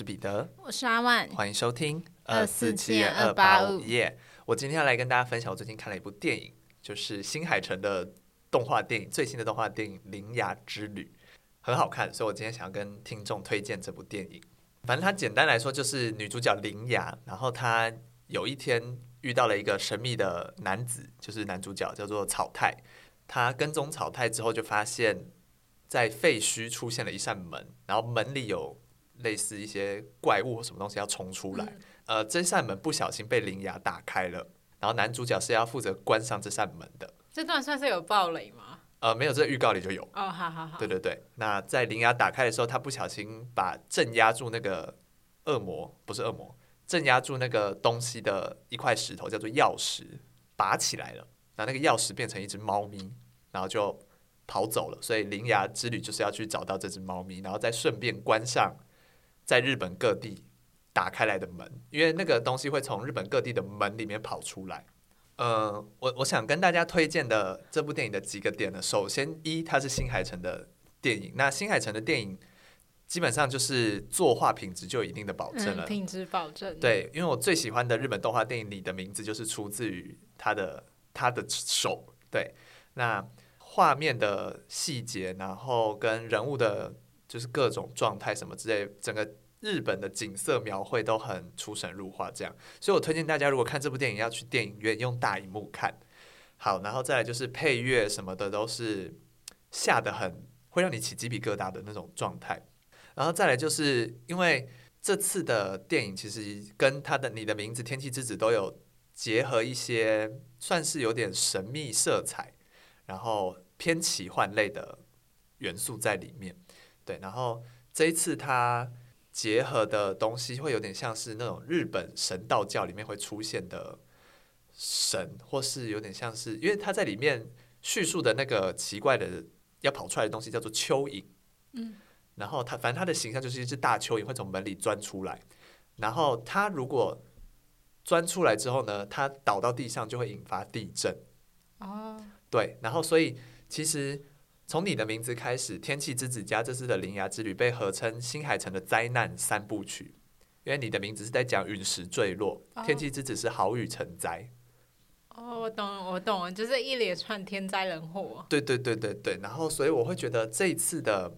是彼得，我是阿万，欢迎收听二四七二八五耶。我今天要来跟大家分享，我最近看了一部电影，就是新海诚的动画电影，最新的动画电影《铃芽之旅》，很好看，所以我今天想要跟听众推荐这部电影。反正它简单来说就是女主角铃芽，然后她有一天遇到了一个神秘的男子，就是男主角叫做草太，他跟踪草太之后就发现，在废墟出现了一扇门，然后门里有。类似一些怪物或什么东西要冲出来，嗯、呃，这扇门不小心被灵牙打开了，然后男主角是要负责关上这扇门的。这段算是有暴雷吗？呃，没有，这预告里就有。哦，好好好。对对对，那在灵牙打开的时候，他不小心把镇压住那个恶魔，不是恶魔，镇压住那个东西的一块石头叫做钥匙，拔起来了，然后那个钥匙变成一只猫咪，然后就跑走了。所以灵牙之旅就是要去找到这只猫咪，然后再顺便关上。在日本各地打开来的门，因为那个东西会从日本各地的门里面跑出来。呃，我我想跟大家推荐的这部电影的几个点呢，首先一，它是新海诚的电影，那新海诚的电影基本上就是作画品质就有一定的保证了，嗯、品质保证。对，因为我最喜欢的日本动画电影里的名字就是出自于他的他的手。对，那画面的细节，然后跟人物的。就是各种状态什么之类，整个日本的景色描绘都很出神入化，这样，所以我推荐大家如果看这部电影要去电影院用大荧幕看。好，然后再来就是配乐什么的都是下得很会让你起鸡皮疙瘩的那种状态。然后再来就是因为这次的电影其实跟他的《你的名字》《天气之子》都有结合一些算是有点神秘色彩，然后偏奇幻类的元素在里面。对，然后这一次它结合的东西会有点像是那种日本神道教里面会出现的神，或是有点像是，因为他在里面叙述的那个奇怪的要跑出来的东西叫做蚯蚓，嗯，然后他反正他的形象就是一只大蚯蚓会从门里钻出来，然后它如果钻出来之后呢，它倒到地上就会引发地震，哦，对，然后所以其实。从你的名字开始，《天气之子》加这次的《铃芽之旅》被合称新海诚的灾难三部曲，因为你的名字是在讲陨石坠落，《天气之子》是好雨成灾。哦，我懂了，我懂了，就是一连串天灾人祸。对对对对对，然后所以我会觉得这一次的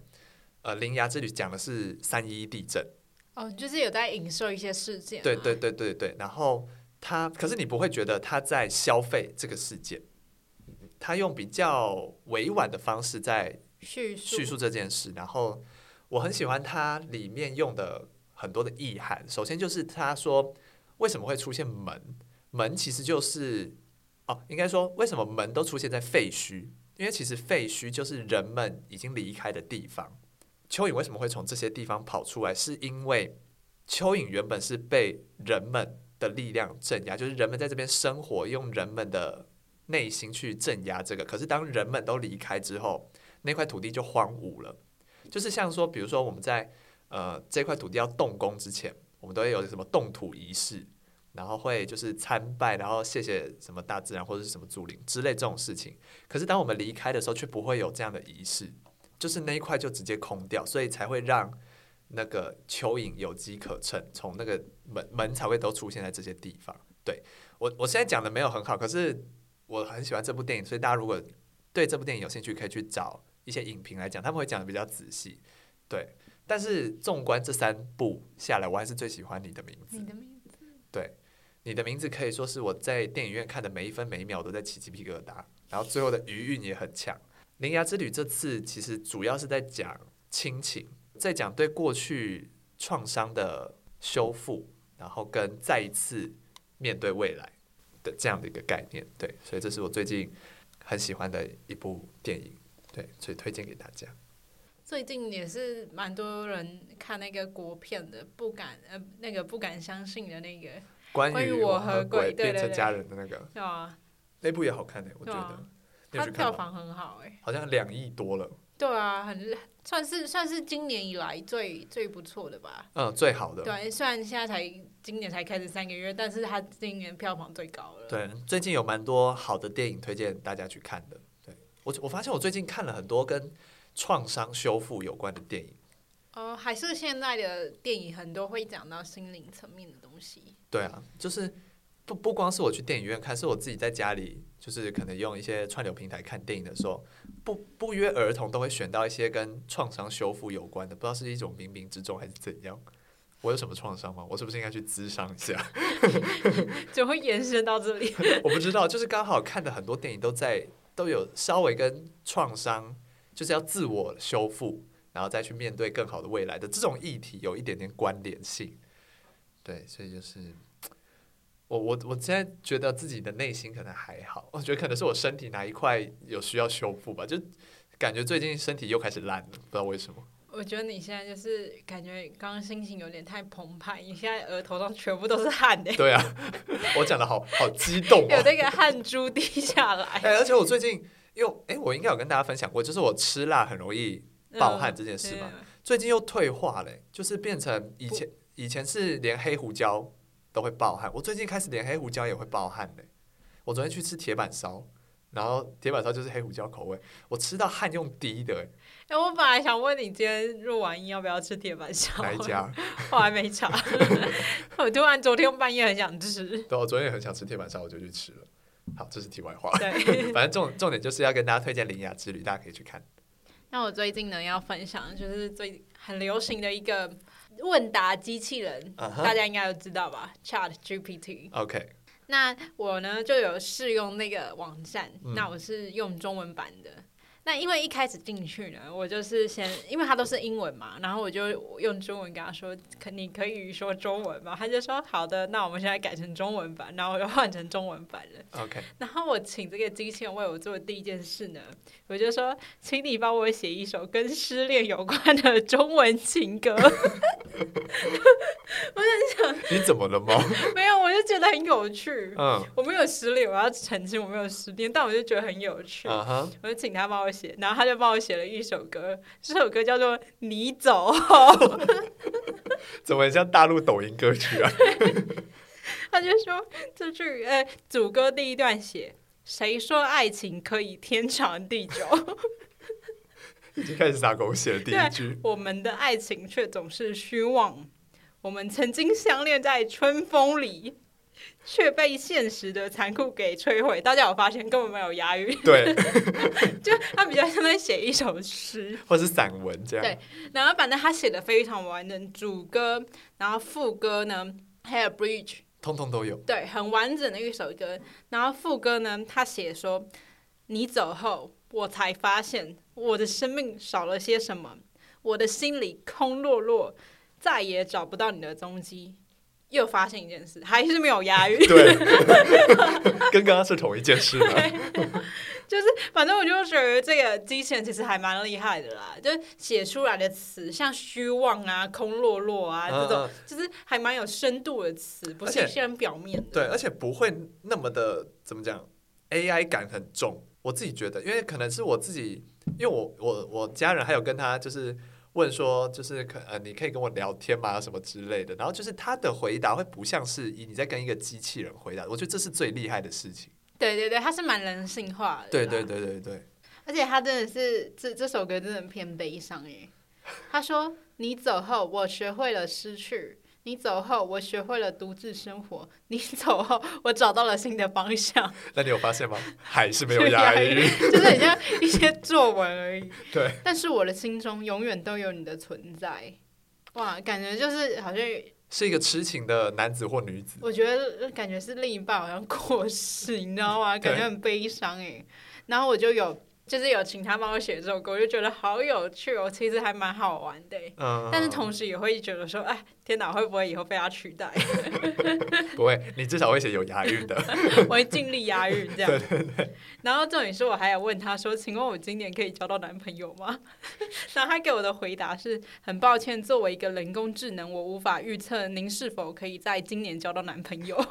呃《铃芽之旅》讲的是三一一地震。哦，就是有在影射一些事件。对对对对对，然后他可是你不会觉得他在消费这个事件。他用比较委婉的方式在叙述这件事，然后我很喜欢他里面用的很多的意涵。首先就是他说为什么会出现门？门其实就是哦，应该说为什么门都出现在废墟？因为其实废墟就是人们已经离开的地方。蚯蚓为什么会从这些地方跑出来？是因为蚯蚓原本是被人们的力量镇压，就是人们在这边生活，用人们的。内心去镇压这个，可是当人们都离开之后，那块土地就荒芜了。就是像说，比如说我们在呃这块土地要动工之前，我们都会有什么动土仪式，然后会就是参拜，然后谢谢什么大自然或者是什么祖灵之类这种事情。可是当我们离开的时候，却不会有这样的仪式，就是那一块就直接空掉，所以才会让那个蚯蚓有机可乘，从那个门门才会都出现在这些地方。对，我我现在讲的没有很好，可是。我很喜欢这部电影，所以大家如果对这部电影有兴趣，可以去找一些影评来讲，他们会讲的比较仔细。对，但是纵观这三部下来，我还是最喜欢你的名字。你的名字，对，你的名字可以说是我在电影院看的每一分每一秒都在起鸡皮疙瘩，然后最后的余韵也很强。铃芽之旅这次其实主要是在讲亲情，在讲对过去创伤的修复，然后跟再一次面对未来。的这样的一个概念，对，所以这是我最近很喜欢的一部电影，对，所以推荐给大家。最近也是蛮多人看那个国片的，不敢呃，那个不敢相信的那个关于我和鬼变成家人的那个，对啊，那部也好看的，我觉得，它票房很好哎，好像两亿多了。对啊，很算是算是今年以来最最不错的吧。嗯，最好的。对，虽然现在才今年才开始三个月，但是它今年票房最高了。对，最近有蛮多好的电影推荐大家去看的。对，我我发现我最近看了很多跟创伤修复有关的电影，哦，还是现在的电影很多会讲到心灵层面的东西。对啊，就是不不光是我去电影院看，是我自己在家里，就是可能用一些串流平台看电影的时候，不不约而同都会选到一些跟创伤修复有关的，不知道是一种冥冥之中还是怎样。我有什么创伤吗？我是不是应该去咨商一下？就会延伸到这里。我不知道，就是刚好看的很多电影都在都有稍微跟创伤，就是要自我修复。然后再去面对更好的未来的这种议题有一点点关联性，对，所以就是我我我现在觉得自己的内心可能还好，我觉得可能是我身体哪一块有需要修复吧，就感觉最近身体又开始烂了，不知道为什么。我觉得你现在就是感觉刚刚心情有点太澎湃，你现在额头上全部都是汗的。对啊，我讲的好好激动，有那个汗珠滴下来。哎，而且我最近又哎，我应该有跟大家分享过，就是我吃辣很容易。爆汗这件事嘛，嗯、最近又退化了，就是变成以前以前是连黑胡椒都会爆汗，我最近开始连黑胡椒也会爆汗嘞。我昨天去吃铁板烧，然后铁板烧就是黑胡椒口味，我吃到汗用滴的。哎、欸，我本来想问你今天录完音要不要吃铁板烧？哪一家？我还没查。我突然昨天半夜很想吃。对，我昨天也很想吃铁板烧，我就去吃了。好，这是题外话。对，反正重重点就是要跟大家推荐《铃芽之旅》，大家可以去看。那我最近呢要分享，就是最很流行的一个问答机器人，uh huh. 大家应该都知道吧？Chat GPT。OK。那我呢就有试用那个网站，嗯、那我是用中文版的。那因为一开始进去呢，我就是先，因为他都是英文嘛，然后我就用中文跟他说，可你可以说中文吗？他就说好的，那我们现在改成中文版，然后我就换成中文版了。OK。然后我请这个机器人为我做的第一件事呢，我就说，请你帮我写一首跟失恋有关的中文情歌。我在想，你怎么了吗？没有，我就觉得很有趣。嗯，我没有失恋，我要澄清我没有失恋，但我就觉得很有趣。Uh huh. 我就请他帮我写，然后他就帮我写了一首歌，这首歌叫做《你走后》。怎么像大陆抖音歌曲啊？他就说这句，呃，主歌第一段写：“谁说爱情可以天长地久？”已经开始撒狗血了。第一 句，我们的爱情却总是虚妄。我们曾经相恋在春风里，却被现实的残酷给摧毁。大家有发现根本没有押韵？对，就他比较像在写一首诗，或是散文这样。对，然后反正他写的非常完整，主歌，然后副歌呢，还有 bridge，通通都有。对，很完整的一首歌。然后副歌呢，他写说：“你走后，我才发现我的生命少了些什么，我的心里空落落。”再也找不到你的踪迹，又发现一件事，还是没有押韵。对，跟刚刚是同一件事。就是，反正我就觉得这个机器人其实还蛮厉害的啦，就写出来的词像虚妄啊、空落落啊这种，就是还蛮有深度的词，不是先表面的。对，而且不会那么的怎么讲，AI 感很重。我自己觉得，因为可能是我自己，因为我我我家人还有跟他就是。问说就是可呃，你可以跟我聊天吗？什么之类的。然后就是他的回答会不像是以你在跟一个机器人回答，我觉得这是最厉害的事情。对对对，他是蛮人性化的。对对对对对。而且他真的是这这首歌真的偏悲伤耶。他说：“你走后，我学会了失去。”你走后，我学会了独自生活。你走后，我找到了新的方向。那你有发现吗？还是没有押韵，就是很像一些作文而已。对。但是我的心中永远都有你的存在。哇，感觉就是好像是一个痴情的男子或女子。我觉得感觉是另一半好像过世，你知道吗？感觉很悲伤哎。然后我就有。就是有请他帮我写这首歌，我就觉得好有趣哦，其实还蛮好玩的。嗯，但是同时也会觉得说，哎，天哪，会不会以后被他取代？不会，你至少会写有押韵的。我会尽力押韵这样。对对对。然后重点是我还有问他说，请问我今年可以交到男朋友吗？然后他给我的回答是很抱歉，作为一个人工智能，我无法预测您是否可以在今年交到男朋友。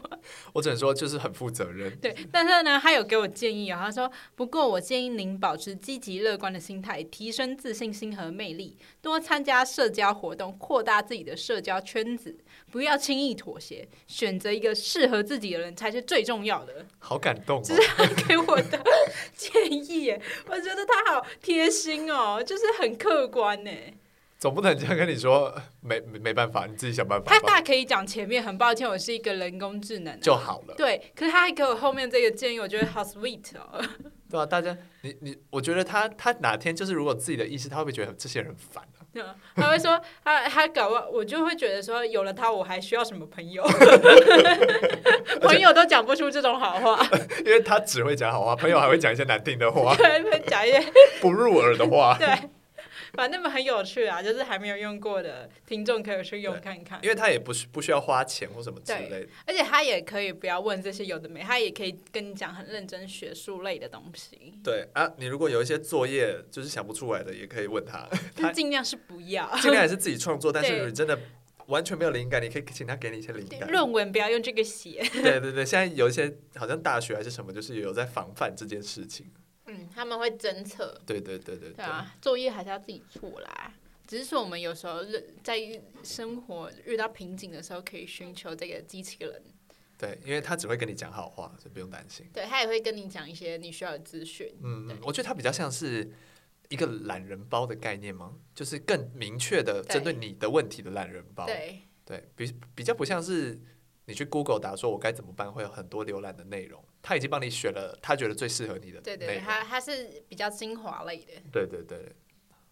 我只能说就是很负责任。对，但是呢，他有给我建议啊，他说不过我建议您。保持积极乐观的心态，提升自信心和魅力，多参加社交活动，扩大自己的社交圈子，不要轻易妥协，选择一个适合自己的人才是最重要的。好感动哦，这是他给我的建议耶，我觉得他好贴心哦，就是很客观呢。总不能这样跟你说，没没没办法，你自己想办法。他大可以讲前面很抱歉，我是一个人工智能、啊、就好了。对，可是他还给我后面这个建议，我觉得好 sweet 哦。对啊，大家，你你，我觉得他他哪天就是如果自己的意思，他会不会觉得这些人烦啊？他会说他他搞我，我就会觉得说有了他，我还需要什么朋友？朋友都讲不出这种好话，因为他只会讲好话，朋友还会讲一些难听的话，对，会讲一些不入耳的话，对。反正很有趣啊，就是还没有用过的听众可以去用看看。因为他也不需不需要花钱或什么之类的，而且他也可以不要问这些有的没，他也可以跟你讲很认真学术类的东西。对啊，你如果有一些作业就是想不出来的，也可以问他。他尽量是不要，尽量也是 自己创作。但是你真的完全没有灵感，你可以请他给你一些灵感。论文不要用这个写。对对对，现在有一些好像大学还是什么，就是有在防范这件事情。嗯，他们会侦测。对对对对。对啊，作业还是要自己做啦。只是说，我们有时候在生活遇到瓶颈的时候，可以寻求这个机器人。对，因为他只会跟你讲好话，所以不用担心。对，他也会跟你讲一些你需要的资讯。嗯嗯，我觉得他比较像是一个懒人包的概念吗？就是更明确的针对你的问题的懒人包。对，对，比比较不像是你去 Google 打说“我该怎么办”，会有很多浏览的内容。他已经帮你选了他觉得最适合你的。对对，他他是比较精华类的。对对对。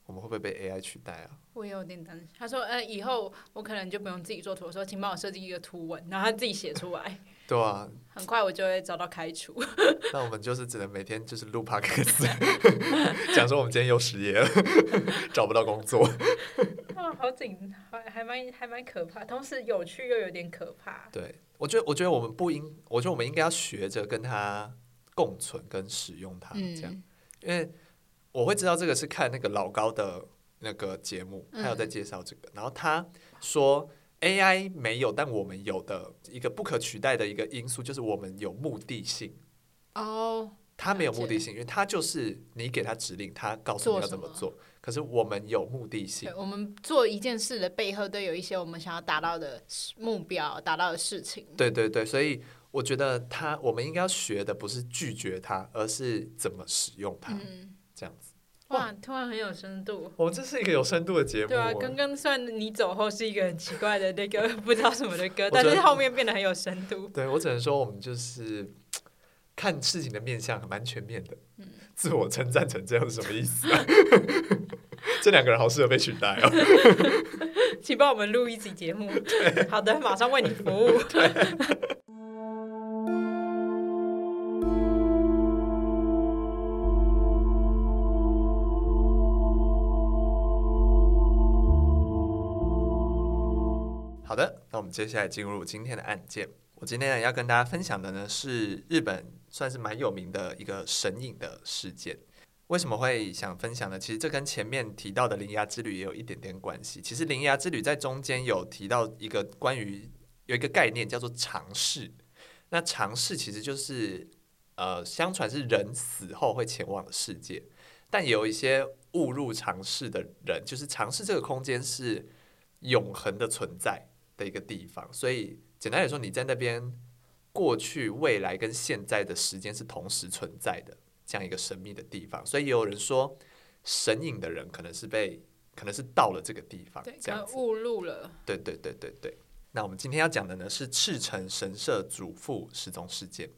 我们会不会被 AI 取代啊？我也有点担心。他说：“呃，以后我可能就不用自己做图，我说请帮我设计一个图文，然后他自己写出来。”对啊，很快我就会遭到开除。那我们就是只能每天就是录 Podcast，讲说我们今天又失业了，找不到工作。哦，好紧，还还蛮还蛮可怕，同时有趣又有点可怕。对，我觉得我觉得我们不应，我觉得我们应该要学着跟它共存跟使用它，这样，嗯、因为。我会知道这个是看那个老高的那个节目，他有在介绍这个。嗯、然后他说，AI 没有，但我们有的一个不可取代的一个因素，就是我们有目的性。哦，他没有目的性，因为他就是你给他指令，他告诉你要怎么做。可是我们有目的性，我们做一件事的背后都有一些我们想要达到的目标，达到的事情。对对对，所以我觉得他我们应该要学的不是拒绝它，而是怎么使用它。嗯这样子哇，突然很有深度。我们这是一个有深度的节目。对啊，刚刚算你走后是一个很奇怪的那个 不知道什么的歌，但是后面变得很有深度。对，我只能说，我们就是看事情的面相蛮全面的。嗯，自我称赞成这样是什么意思啊？这两个人好适合被取代哦。请帮我们录一集节目。好的，马上为你服务。好的，那我们接下来进入今天的案件。我今天要跟大家分享的呢是日本算是蛮有名的一个神隐的事件。为什么会想分享呢？其实这跟前面提到的铃芽之旅也有一点点关系。其实铃芽之旅在中间有提到一个关于有一个概念叫做尝试。那尝试其实就是呃，相传是人死后会前往的世界，但有一些误入尝试的人，就是尝试这个空间是永恒的存在的一个地方，所以简单来说，你在那边，过去、未来跟现在的时间是同时存在的，这样一个神秘的地方。所以也有人说，神隐的人可能是被，可能是到了这个地方，这样误入了。对对对对对。那我们今天要讲的呢是赤城神社主妇失踪事件，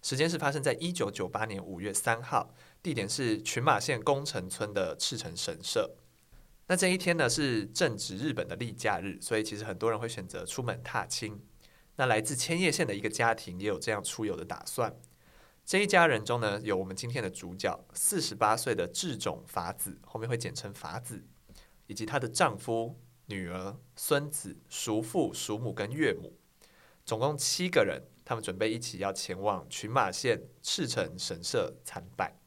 时间是发生在一九九八年五月三号，地点是群马县宫城村的赤城神社。那这一天呢是正值日本的例假日，所以其实很多人会选择出门踏青。那来自千叶县的一个家庭也有这样出游的打算。这一家人中呢，有我们今天的主角四十八岁的志种法子，后面会简称法子，以及她的丈夫、女儿、孙子、叔父、叔母跟岳母，总共七个人。他们准备一起要前往群马县赤城神社参拜。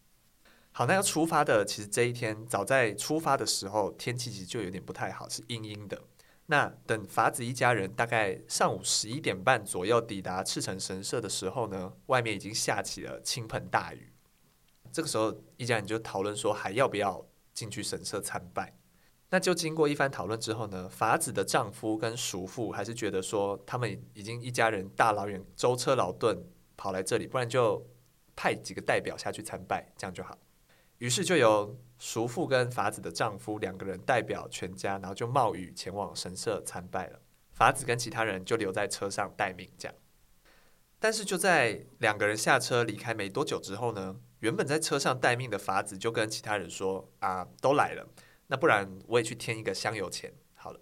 好，那要出发的，其实这一天早在出发的时候，天气其实就有点不太好，是阴阴的。那等法子一家人大概上午十一点半左右抵达赤城神社的时候呢，外面已经下起了倾盆大雨。这个时候，一家人就讨论说，还要不要进去神社参拜？那就经过一番讨论之后呢，法子的丈夫跟叔父还是觉得说，他们已经一家人大老远舟车劳顿跑来这里，不然就派几个代表下去参拜，这样就好。于是就由叔父跟法子的丈夫两个人代表全家，然后就冒雨前往神社参拜了。法子跟其他人就留在车上待命，这样。但是就在两个人下车离开没多久之后呢，原本在车上待命的法子就跟其他人说：“啊，都来了，那不然我也去添一个香油钱好了。”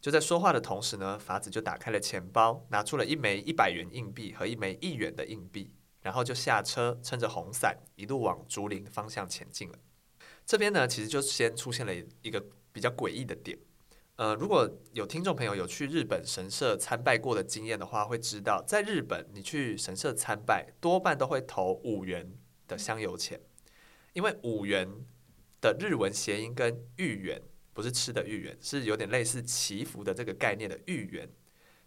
就在说话的同时呢，法子就打开了钱包，拿出了一枚一百元硬币和一枚一元的硬币，然后就下车，撑着红伞，一路往竹林方向前进了。这边呢，其实就先出现了一个比较诡异的点。呃，如果有听众朋友有去日本神社参拜过的经验的话，会知道，在日本你去神社参拜，多半都会投五元的香油钱，因为五元的日文谐音跟御元不是吃的御元，是有点类似祈福的这个概念的御元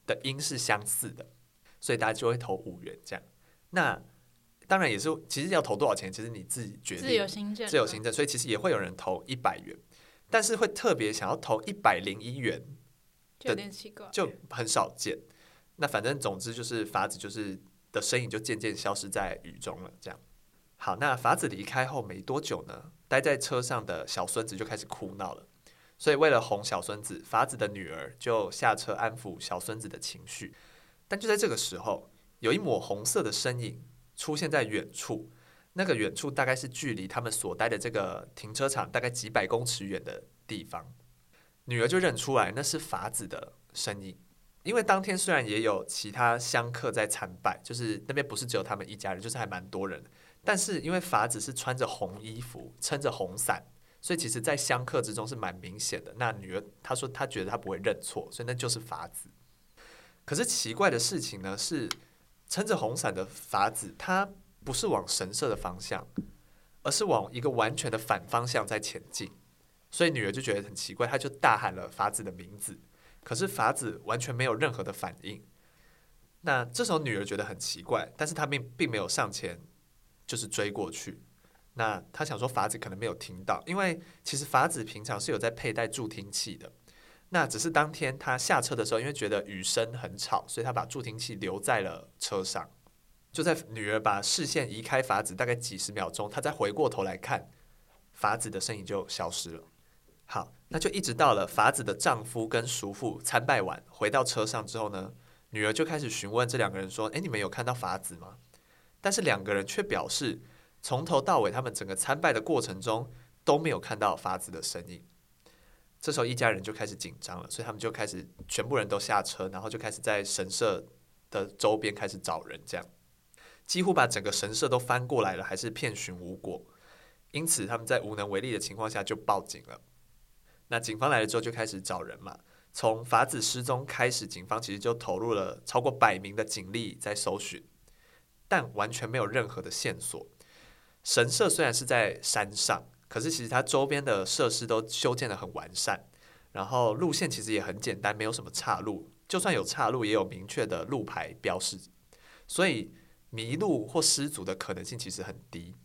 的音是相似的，所以大家就会投五元这样。那当然也是，其实要投多少钱，其实你自己决定，自由行政，自由行政，所以其实也会有人投一百元。但是会特别想要投一百零一元，就有点奇怪，就很少见。那反正总之就是法子就是的身影就渐渐消失在雨中了。这样，好，那法子离开后没多久呢，待在车上的小孙子就开始哭闹了。所以为了哄小孙子，法子的女儿就下车安抚小孙子的情绪。但就在这个时候，有一抹红色的身影出现在远处。那个远处大概是距离他们所待的这个停车场大概几百公尺远的地方，女儿就认出来那是法子的身影。因为当天虽然也有其他香客在参拜，就是那边不是只有他们一家人，就是还蛮多人。但是因为法子是穿着红衣服，撑着红伞，所以其实，在香客之中是蛮明显的。那女儿她说她觉得她不会认错，所以那就是法子。可是奇怪的事情呢是，撑着红伞的法子他。不是往神社的方向，而是往一个完全的反方向在前进，所以女儿就觉得很奇怪，她就大喊了法子的名字，可是法子完全没有任何的反应。那这时候女儿觉得很奇怪，但是她并并没有上前，就是追过去。那她想说法子可能没有听到，因为其实法子平常是有在佩戴助听器的。那只是当天她下车的时候，因为觉得雨声很吵，所以她把助听器留在了车上。就在女儿把视线移开法子大概几十秒钟，她再回过头来看，法子的身影就消失了。好，那就一直到了法子的丈夫跟叔父参拜完回到车上之后呢，女儿就开始询问这两个人说：“诶，你们有看到法子吗？”但是两个人却表示，从头到尾他们整个参拜的过程中都没有看到法子的身影。这时候一家人就开始紧张了，所以他们就开始全部人都下车，然后就开始在神社的周边开始找人，这样。几乎把整个神社都翻过来了，还是遍寻无果。因此，他们在无能为力的情况下就报警了。那警方来了之后，就开始找人嘛。从法子失踪开始，警方其实就投入了超过百名的警力在搜寻，但完全没有任何的线索。神社虽然是在山上，可是其实它周边的设施都修建得很完善，然后路线其实也很简单，没有什么岔路。就算有岔路，也有明确的路牌标示，所以。迷路或失足的可能性其实很低。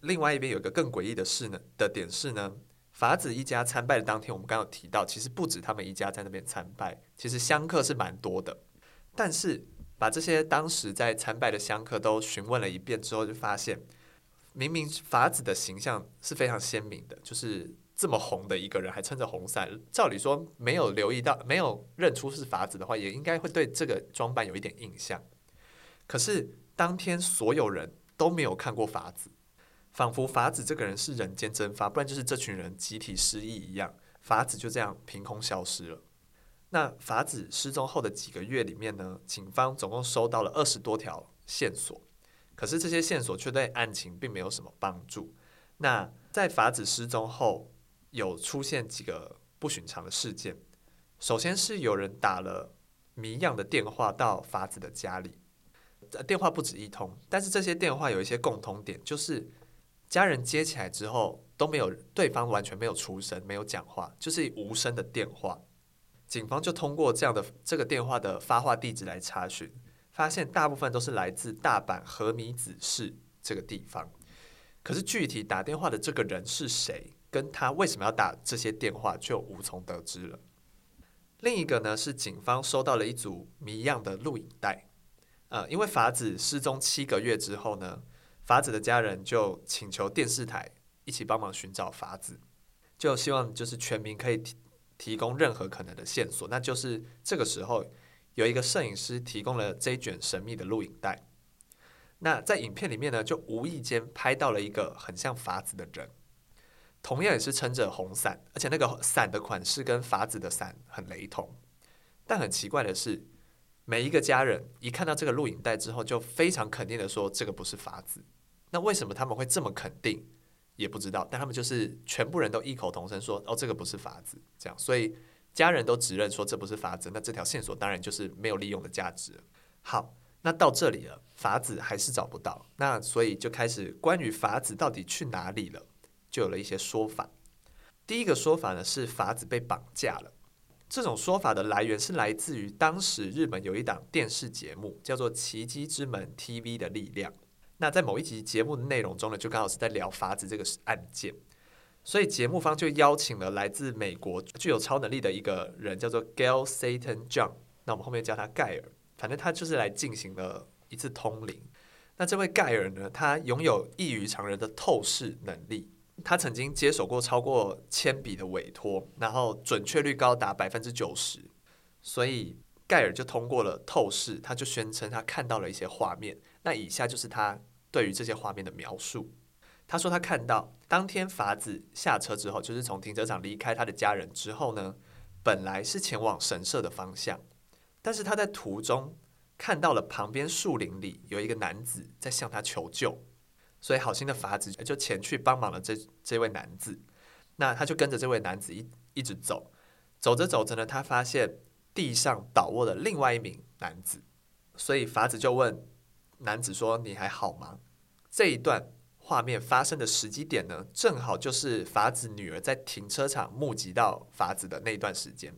另外一边有一个更诡异的事呢的点是呢，法子一家参拜的当天，我们刚刚有提到，其实不止他们一家在那边参拜，其实香客是蛮多的。但是把这些当时在参拜的香客都询问了一遍之后，就发现明明法子的形象是非常鲜明的，就是这么红的一个人，还撑着红伞。照理说，没有留意到、没有认出是法子的话，也应该会对这个装扮有一点印象。可是。当天所有人都没有看过法子，仿佛法子这个人是人间蒸发，不然就是这群人集体失忆一样。法子就这样凭空消失了。那法子失踪后的几个月里面呢，警方总共收到了二十多条线索，可是这些线索却对案情并没有什么帮助。那在法子失踪后，有出现几个不寻常的事件。首先是有人打了谜样的电话到法子的家里。电话不止一通，但是这些电话有一些共同点，就是家人接起来之后都没有，对方完全没有出声，没有讲话，就是无声的电话。警方就通过这样的这个电话的发话地址来查询，发现大部分都是来自大阪和米子市这个地方。可是具体打电话的这个人是谁，跟他为什么要打这些电话，就无从得知了。另一个呢，是警方收到了一组谜样的录影带。呃，因为法子失踪七个月之后呢，法子的家人就请求电视台一起帮忙寻找法子，就希望就是全民可以提提供任何可能的线索。那就是这个时候，有一个摄影师提供了这一卷神秘的录影带。那在影片里面呢，就无意间拍到了一个很像法子的人，同样也是撑着红伞，而且那个伞的款式跟法子的伞很雷同。但很奇怪的是，每一个家人一看到这个录影带之后，就非常肯定的说这个不是法子。那为什么他们会这么肯定？也不知道。但他们就是全部人都异口同声说：“哦，这个不是法子。”这样，所以家人都指认说这不是法子。那这条线索当然就是没有利用的价值。好。那到这里了，法子还是找不到，那所以就开始关于法子到底去哪里了，就有了一些说法。第一个说法呢是法子被绑架了，这种说法的来源是来自于当时日本有一档电视节目叫做《奇迹之门 TV 的力量》。那在某一集节目的内容中呢，就刚好是在聊法子这个案件，所以节目方就邀请了来自美国具有超能力的一个人，叫做 Gail Satan John，那我们后面叫他盖尔。反正他就是来进行了一次通灵。那这位盖尔呢，他拥有异于常人的透视能力。他曾经接手过超过千笔的委托，然后准确率高达百分之九十。所以盖尔就通过了透视，他就宣称他看到了一些画面。那以下就是他对于这些画面的描述。他说他看到当天法子下车之后，就是从停车场离开他的家人之后呢，本来是前往神社的方向。但是他在途中看到了旁边树林里有一个男子在向他求救，所以好心的法子就前去帮忙了这这位男子。那他就跟着这位男子一一直走，走着走着呢，他发现地上倒卧了另外一名男子，所以法子就问男子说：“你还好吗？”这一段画面发生的时机点呢，正好就是法子女儿在停车场目击到法子的那一段时间。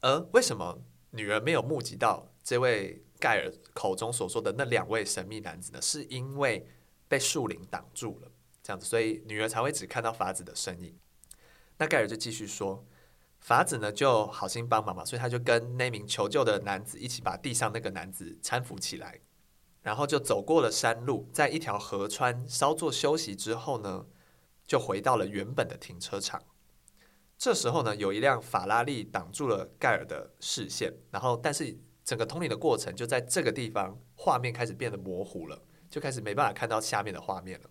而为什么？女儿没有目击到这位盖尔口中所说的那两位神秘男子呢，是因为被树林挡住了，这样子，所以女儿才会只看到法子的身影。那盖尔就继续说，法子呢就好心帮忙嘛，所以他就跟那名求救的男子一起把地上那个男子搀扶起来，然后就走过了山路，在一条河川稍作休息之后呢，就回到了原本的停车场。这时候呢，有一辆法拉利挡住了盖尔的视线，然后，但是整个通灵的过程就在这个地方，画面开始变得模糊了，就开始没办法看到下面的画面了。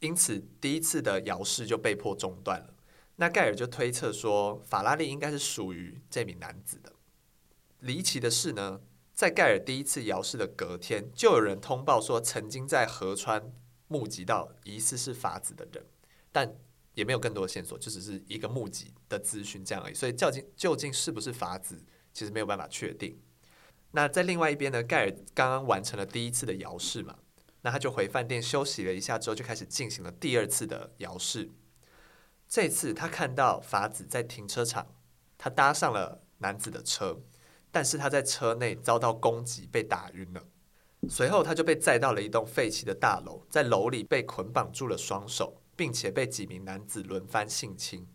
因此，第一次的遥视就被迫中断了。那盖尔就推测说，法拉利应该是属于这名男子的。离奇的是呢，在盖尔第一次遥视的隔天，就有人通报说，曾经在河川目击到疑似是法子的人，但。也没有更多的线索，就只是一个目击的资讯这样而已。所以究竟究竟是不是法子，其实没有办法确定。那在另外一边呢，盖尔刚刚完成了第一次的遥视嘛，那他就回饭店休息了一下之后，就开始进行了第二次的遥视。这次他看到法子在停车场，他搭上了男子的车，但是他在车内遭到攻击，被打晕了。随后他就被载到了一栋废弃的大楼，在楼里被捆绑住了双手。并且被几名男子轮番性侵，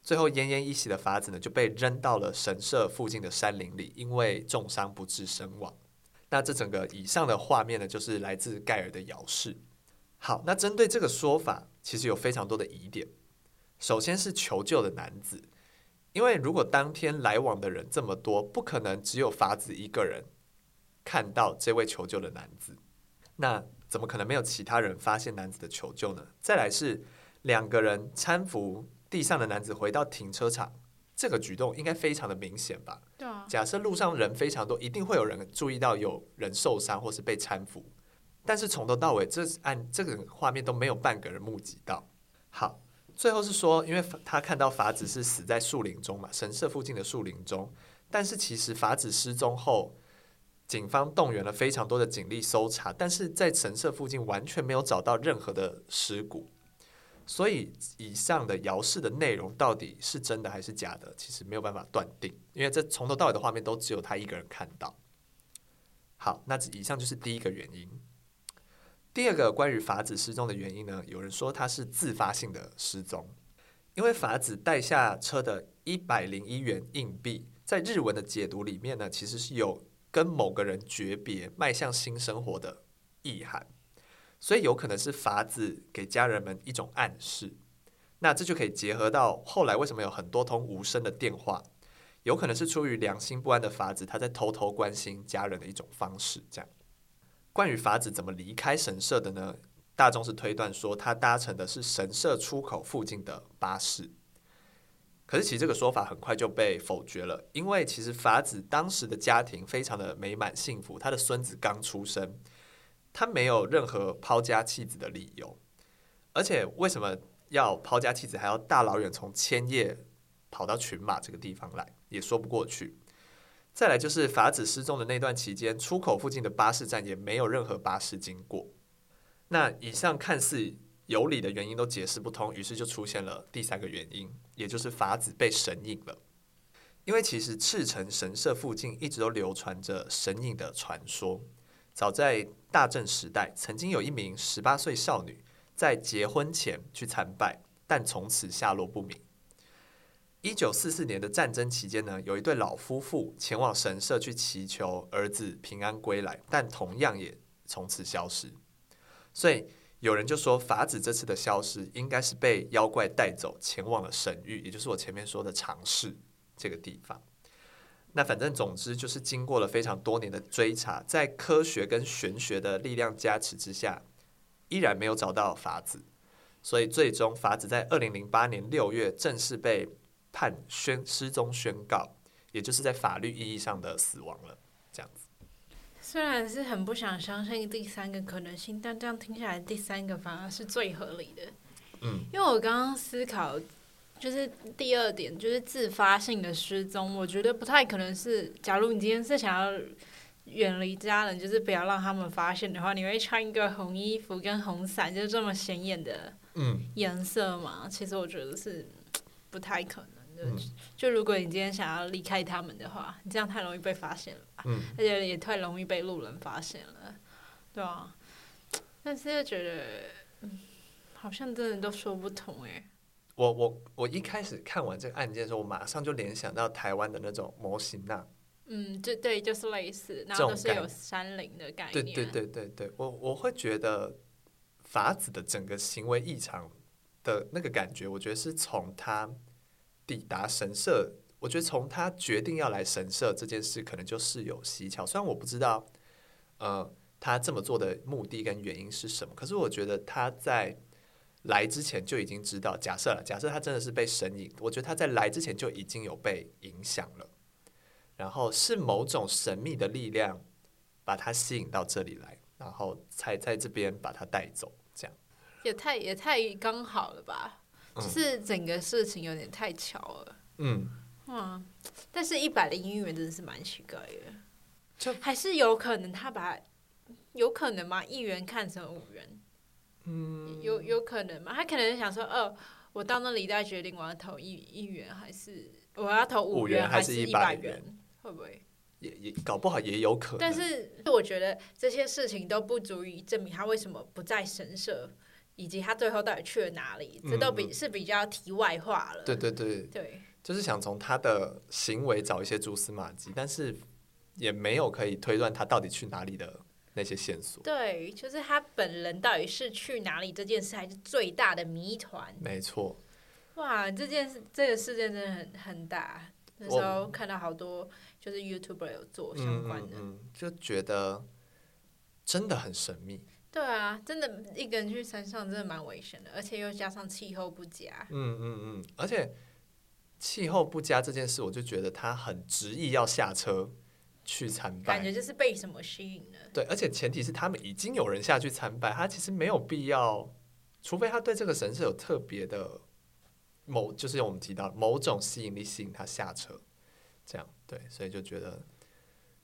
最后奄奄一息的法子呢，就被扔到了神社附近的山林里，因为重伤不治身亡。那这整个以上的画面呢，就是来自盖尔的遥视。好，那针对这个说法，其实有非常多的疑点。首先是求救的男子，因为如果当天来往的人这么多，不可能只有法子一个人看到这位求救的男子。那怎么可能没有其他人发现男子的求救呢？再来是两个人搀扶地上的男子回到停车场，这个举动应该非常的明显吧？对啊。假设路上人非常多，一定会有人注意到有人受伤或是被搀扶，但是从头到尾这按这个画面都没有半个人目击到。好，最后是说，因为他看到法子是死在树林中嘛，神社附近的树林中，但是其实法子失踪后。警方动员了非常多的警力搜查，但是在神社附近完全没有找到任何的尸骨，所以以上的遥视的内容到底是真的还是假的，其实没有办法断定，因为这从头到尾的画面都只有他一个人看到。好，那以上就是第一个原因。第二个关于法子失踪的原因呢，有人说他是自发性的失踪，因为法子带下车的一百零一元硬币，在日文的解读里面呢，其实是有。跟某个人诀别，迈向新生活的意涵，所以有可能是法子给家人们一种暗示，那这就可以结合到后来为什么有很多通无声的电话，有可能是出于良心不安的法子他在偷偷关心家人的一种方式。这样，关于法子怎么离开神社的呢？大众是推断说他搭乘的是神社出口附近的巴士。可是其实这个说法很快就被否决了，因为其实法子当时的家庭非常的美满幸福，他的孙子刚出生，他没有任何抛家弃子的理由，而且为什么要抛家弃子，还要大老远从千叶跑到群马这个地方来，也说不过去。再来就是法子失踪的那段期间，出口附近的巴士站也没有任何巴士经过。那以上看似有理的原因都解释不通，于是就出现了第三个原因，也就是法子被神隐了。因为其实赤城神社附近一直都流传着神隐的传说。早在大正时代，曾经有一名十八岁少女在结婚前去参拜，但从此下落不明。一九四四年的战争期间呢，有一对老夫妇前往神社去祈求儿子平安归来，但同样也从此消失。所以有人就说，法子这次的消失应该是被妖怪带走，前往了神域，也就是我前面说的长市这个地方。那反正总之就是经过了非常多年的追查，在科学跟玄学的力量加持之下，依然没有找到法子。所以最终法子在二零零八年六月正式被判宣失踪宣告，也就是在法律意义上的死亡了。这样子。虽然是很不想相信第三个可能性，但这样听下来，第三个反而是最合理的。嗯，因为我刚刚思考，就是第二点，就是自发性的失踪，我觉得不太可能是。假如你今天是想要远离家人，就是不要让他们发现的话，你会穿一个红衣服跟红伞，就这么显眼的颜色嘛？嗯，其实我觉得是不太可能。嗯、就如果你今天想要离开他们的话，你这样太容易被发现了吧？嗯、而且也太容易被路人发现了，对啊。但是又觉得，嗯，好像真的都说不通哎。我我我一开始看完这个案件的时候，我马上就联想到台湾的那种模型那。嗯，就对，就是类似，然后都是有山林的概念。对对对对对，我我会觉得法子的整个行为异常的那个感觉，我觉得是从他。抵达神社，我觉得从他决定要来神社这件事，可能就事有蹊跷。虽然我不知道，呃，他这么做的目的跟原因是什么，可是我觉得他在来之前就已经知道。假设了，假设他真的是被神隐，我觉得他在来之前就已经有被影响了，然后是某种神秘的力量把他吸引到这里来，然后才在这边把他带走，这样也太也太刚好了吧。就是整个事情有点太巧了，嗯，哇！但是一百零一元真的是蛮奇怪的，就还是有可能他把有可能吗？一元看成五元，嗯，有有可能吗？他可能想说，哦，我到那里再决定我要投一一元还是我要投五元还是一百元，会不会？也也搞不好也有可能。但是我觉得这些事情都不足以证明他为什么不在神社。以及他最后到底去了哪里？这都比是比较题外话了。对对对对，就是想从他的行为找一些蛛丝马迹，但是也没有可以推断他到底去哪里的那些线索。对，就是他本人到底是去哪里这件事，还是最大的谜团。没错。哇，这件事这个事件真的很很大。那时候看到好多就是 YouTuber 有做相关的，嗯，就觉得真的很神秘。对啊，真的一个人去山上真的蛮危险的，而且又加上气候不佳。嗯嗯嗯，而且气候不佳这件事，我就觉得他很执意要下车去参拜，感觉就是被什么吸引了。对，而且前提是他们已经有人下去参拜，他其实没有必要，除非他对这个神社有特别的某，就是我们提到某种吸引力吸引他下车，这样对，所以就觉得。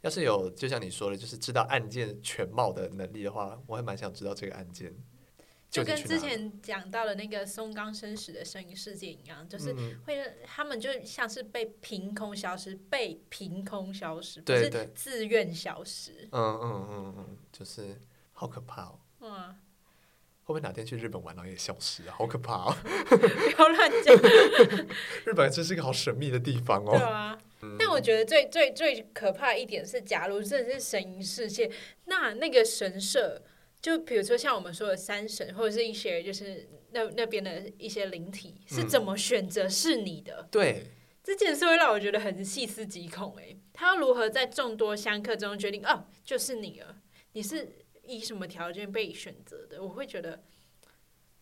要是有，就像你说的，就是知道案件全貌的能力的话，我还蛮想知道这个案件。就跟之前讲到的那个松冈生死的声音事件一样，就是会他们就像是被凭空消失，被凭空消失，不是自愿消失。嗯嗯嗯嗯，就是好可怕哦。嗯。会不会哪天去日本玩然后也消失啊？好可怕哦！不要乱讲。日本真是一个好神秘的地方哦。对啊。但我觉得最最最可怕一点是，假如真的是神隐世界，那那个神社就比如说像我们说的山神，或者是一些就是那那边的一些灵体，是怎么选择是你的？嗯、对，这件事会让我觉得很细思极恐。哎，他要如何在众多香客中决定？哦，就是你了。你是以什么条件被选择的？我会觉得，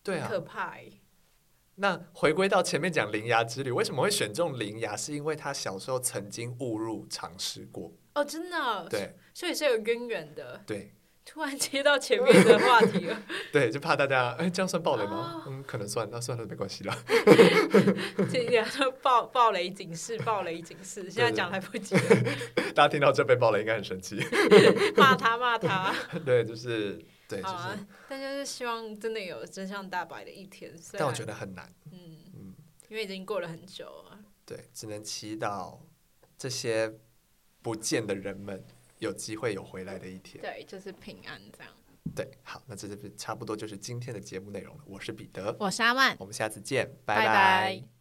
对啊，可怕。那回归到前面讲灵牙之旅，为什么会选中灵牙？是因为他小时候曾经误入尝试过。哦，真的。对，所以是有根源的。对。突然接到前面的话题了，对，就怕大家哎，这样算暴雷吗？哦、嗯，可能算，那算了，没关系啦。这两个暴暴雷警示，暴雷警示，现在讲来不及了。大家听到这被暴雷，应该很生气，骂他骂他。对，就是对，就是。但就是希望真的有真相大白的一天，但我觉得很难。嗯嗯，因为已经过了很久了。对，只能祈祷这些不见的人们。有机会有回来的一天，对，就是平安这样。对，好，那这是差不多就是今天的节目内容了。我是彼得，我是阿曼，我们下次见，拜拜。拜拜。